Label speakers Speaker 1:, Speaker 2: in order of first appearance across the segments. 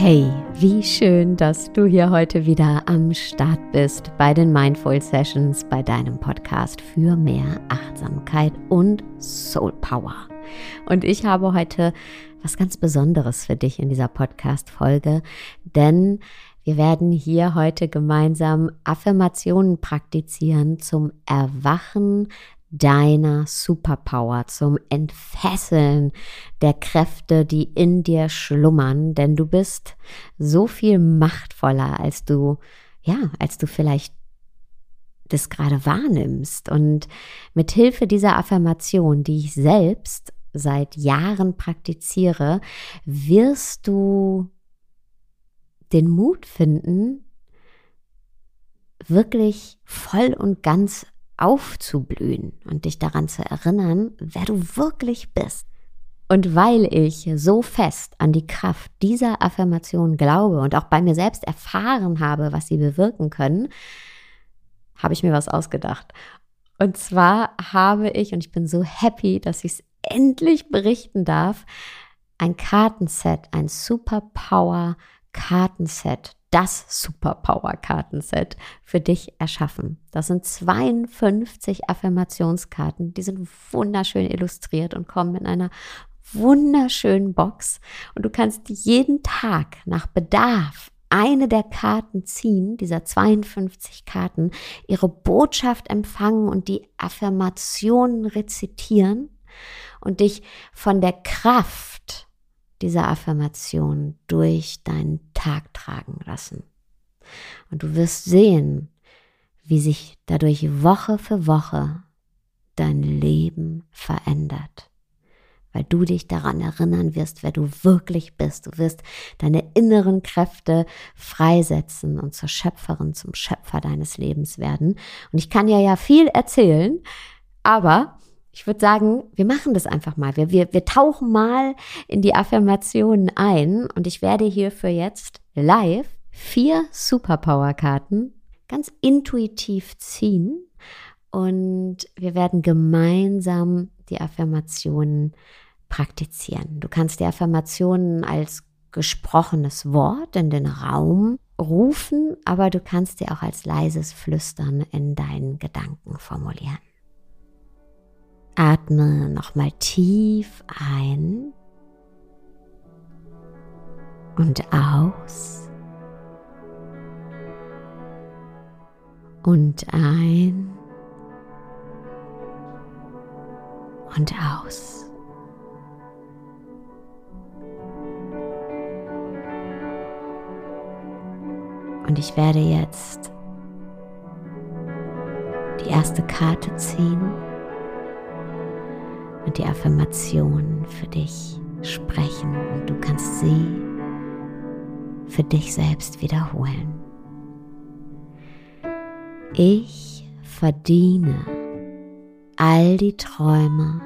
Speaker 1: Wie schön, dass du hier heute wieder am Start bist bei den Mindful Sessions, bei deinem Podcast für mehr Achtsamkeit und Soul Power. Und ich habe heute was ganz Besonderes für dich in dieser Podcast-Folge, denn wir werden hier heute gemeinsam Affirmationen praktizieren zum Erwachen deiner Superpower, zum Entfesseln der Kräfte, die in dir schlummern, denn du bist so viel machtvoller, als du, ja, als du vielleicht das gerade wahrnimmst. Und mit Hilfe dieser Affirmation, die ich selbst seit Jahren praktiziere, wirst du den Mut finden, wirklich voll und ganz aufzublühen und dich daran zu erinnern, wer du wirklich bist. Und weil ich so fest an die Kraft dieser Affirmation glaube und auch bei mir selbst erfahren habe, was sie bewirken können, habe ich mir was ausgedacht. Und zwar habe ich, und ich bin so happy, dass ich es endlich berichten darf, ein Kartenset, ein Superpower Kartenset das Superpower-Kartenset für dich erschaffen. Das sind 52 Affirmationskarten, die sind wunderschön illustriert und kommen in einer wunderschönen Box. Und du kannst jeden Tag nach Bedarf eine der Karten ziehen, dieser 52 Karten, ihre Botschaft empfangen und die Affirmationen rezitieren und dich von der Kraft dieser Affirmation durch deinen Tag tragen lassen. Und du wirst sehen, wie sich dadurch Woche für Woche dein Leben verändert. Weil du dich daran erinnern wirst, wer du wirklich bist. Du wirst deine inneren Kräfte freisetzen und zur Schöpferin, zum Schöpfer deines Lebens werden. Und ich kann dir ja viel erzählen, aber ich würde sagen, wir machen das einfach mal. Wir, wir, wir tauchen mal in die Affirmationen ein und ich werde hierfür jetzt live vier Superpower-Karten ganz intuitiv ziehen und wir werden gemeinsam die Affirmationen praktizieren. Du kannst die Affirmationen als gesprochenes Wort in den Raum rufen, aber du kannst sie auch als leises Flüstern in deinen Gedanken formulieren. Atme nochmal tief ein und aus und ein und aus. Und ich werde jetzt die erste Karte ziehen und die Affirmationen für dich sprechen und du kannst sie für dich selbst wiederholen. Ich verdiene all die Träume,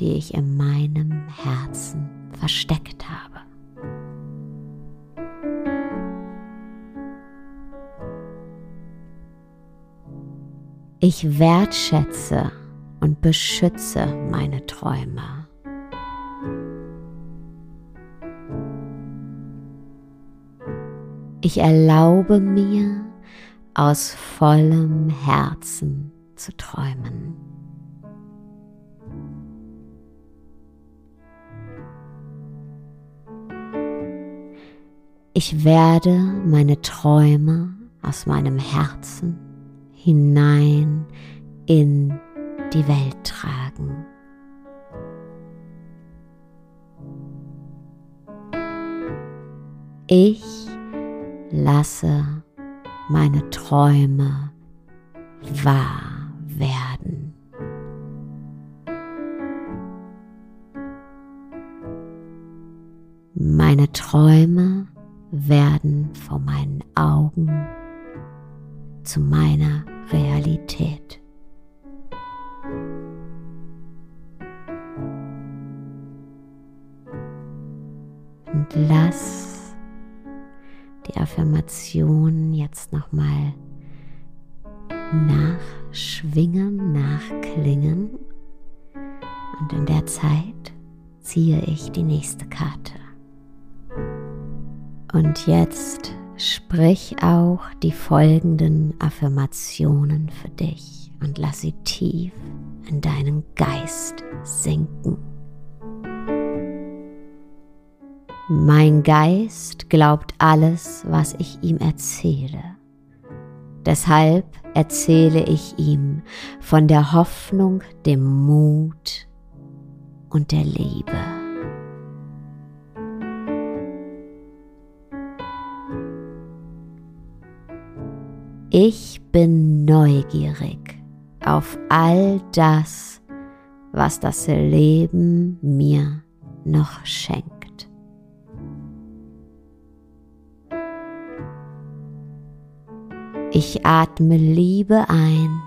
Speaker 1: die ich in meinem Herzen versteckt habe. Ich wertschätze und beschütze meine Träume. Ich erlaube mir aus vollem Herzen zu träumen. Ich werde meine Träume aus meinem Herzen hinein in die Welt tragen. Ich lasse meine Träume wahr werden. Meine Träume werden vor meinen Augen zu meiner Realität. Lass die Affirmation jetzt nochmal nachschwingen, nachklingen. Und in der Zeit ziehe ich die nächste Karte. Und jetzt sprich auch die folgenden Affirmationen für dich und lass sie tief in deinen Geist sinken. Mein Geist glaubt alles, was ich ihm erzähle. Deshalb erzähle ich ihm von der Hoffnung, dem Mut und der Liebe. Ich bin neugierig auf all das, was das Leben mir noch schenkt. Ich atme Liebe ein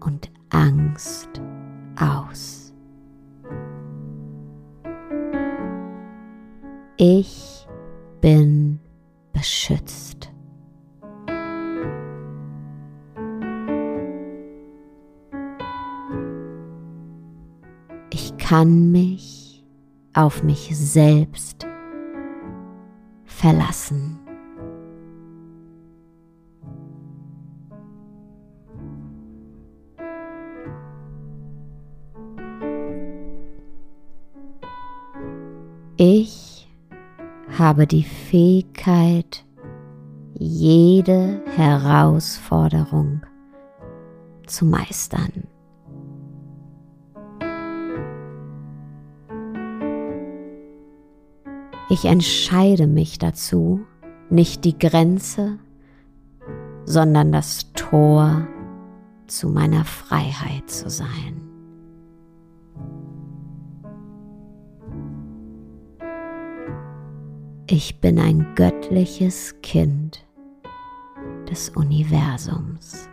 Speaker 1: und Angst aus. Ich bin beschützt. kann mich auf mich selbst verlassen. Ich habe die Fähigkeit, jede Herausforderung zu meistern. Ich entscheide mich dazu, nicht die Grenze, sondern das Tor zu meiner Freiheit zu sein. Ich bin ein göttliches Kind des Universums.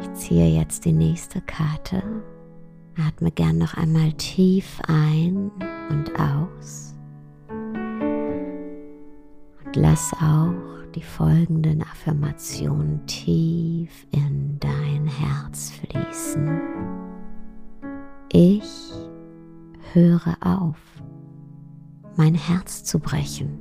Speaker 1: Ich ziehe jetzt die nächste Karte Atme gern noch einmal tief ein und aus. Und lass auch die folgenden Affirmationen tief in dein Herz fließen. Ich höre auf, mein Herz zu brechen.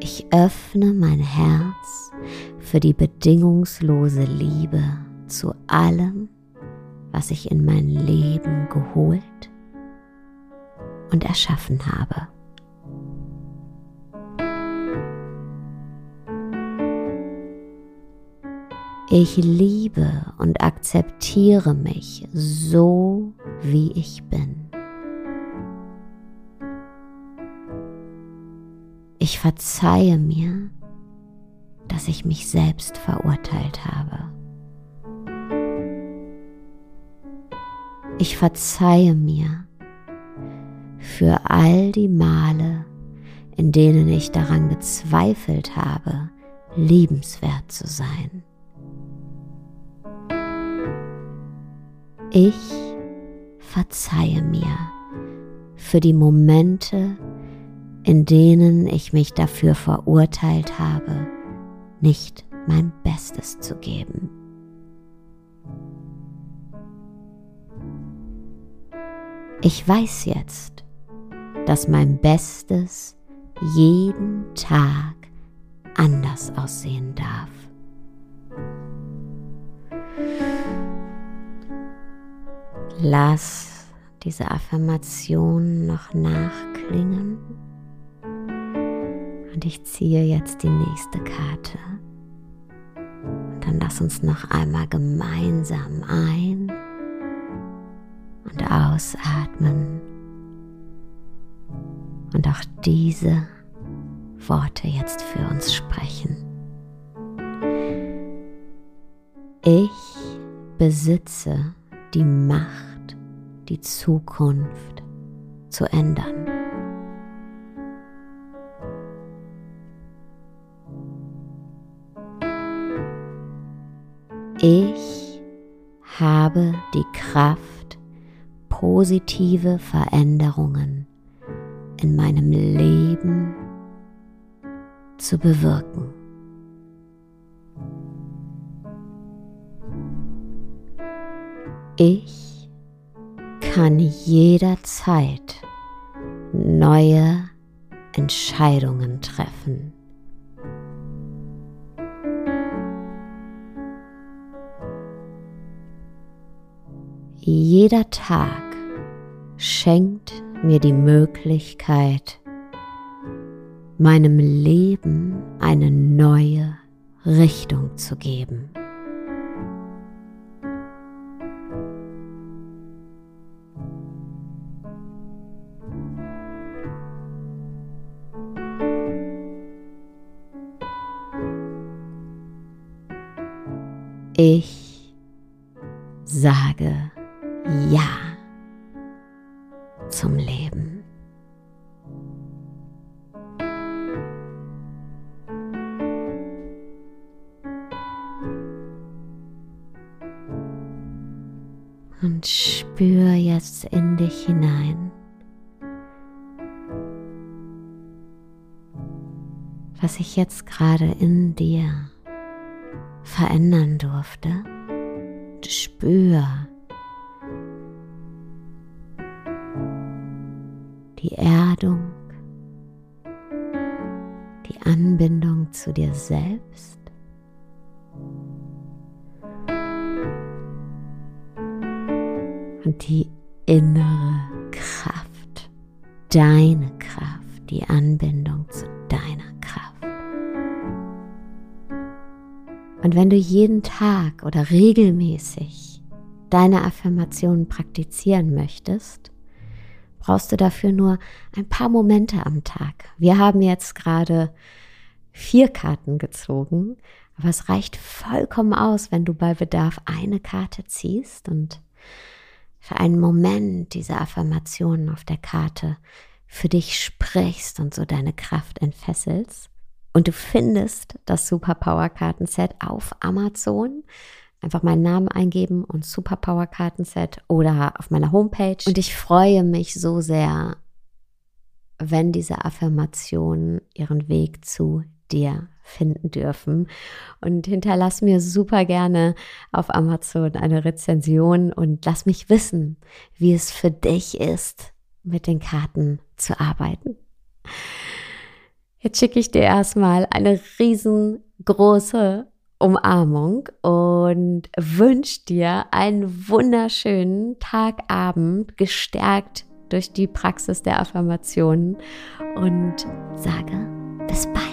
Speaker 1: Ich öffne mein Herz für die bedingungslose Liebe zu allem, was ich in mein Leben geholt und erschaffen habe. Ich liebe und akzeptiere mich so, wie ich bin. Ich verzeihe mir, dass ich mich selbst verurteilt habe. Ich verzeihe mir für all die Male, in denen ich daran gezweifelt habe, liebenswert zu sein. Ich verzeihe mir für die Momente, in denen ich mich dafür verurteilt habe, nicht mein Bestes zu geben. Ich weiß jetzt, dass mein Bestes jeden Tag anders aussehen darf. Lass diese Affirmation noch nachklingen und ich ziehe jetzt die nächste Karte. Und dann lass uns noch einmal gemeinsam ein und ausatmen und auch diese Worte jetzt für uns sprechen. Ich besitze die Macht, die Zukunft zu ändern. Ich habe die Kraft, positive Veränderungen in meinem Leben zu bewirken. Ich kann jederzeit neue Entscheidungen treffen. Jeder Tag schenkt mir die Möglichkeit, meinem Leben eine neue Richtung zu geben. Ich sage Ja zum Leben. Und spür jetzt in dich hinein, was ich jetzt gerade in dir verändern durfte. Spür die Erdung, die Anbindung zu dir selbst. Und die innere Kraft, deine Kraft, die Anbindung zu deiner Und wenn du jeden Tag oder regelmäßig deine Affirmationen praktizieren möchtest, brauchst du dafür nur ein paar Momente am Tag. Wir haben jetzt gerade vier Karten gezogen, aber es reicht vollkommen aus, wenn du bei Bedarf eine Karte ziehst und für einen Moment diese Affirmationen auf der Karte für dich sprichst und so deine Kraft entfesselst. Und du findest das Superpower Kartenset auf Amazon. Einfach meinen Namen eingeben und Superpower Kartenset oder auf meiner Homepage. Und ich freue mich so sehr, wenn diese Affirmationen ihren Weg zu dir finden dürfen. Und hinterlass mir super gerne auf Amazon eine Rezension und lass mich wissen, wie es für dich ist, mit den Karten zu arbeiten. Jetzt schicke ich dir erstmal eine riesengroße Umarmung und wünsche dir einen wunderschönen Tagabend, gestärkt durch die Praxis der Affirmationen und sage bis bald.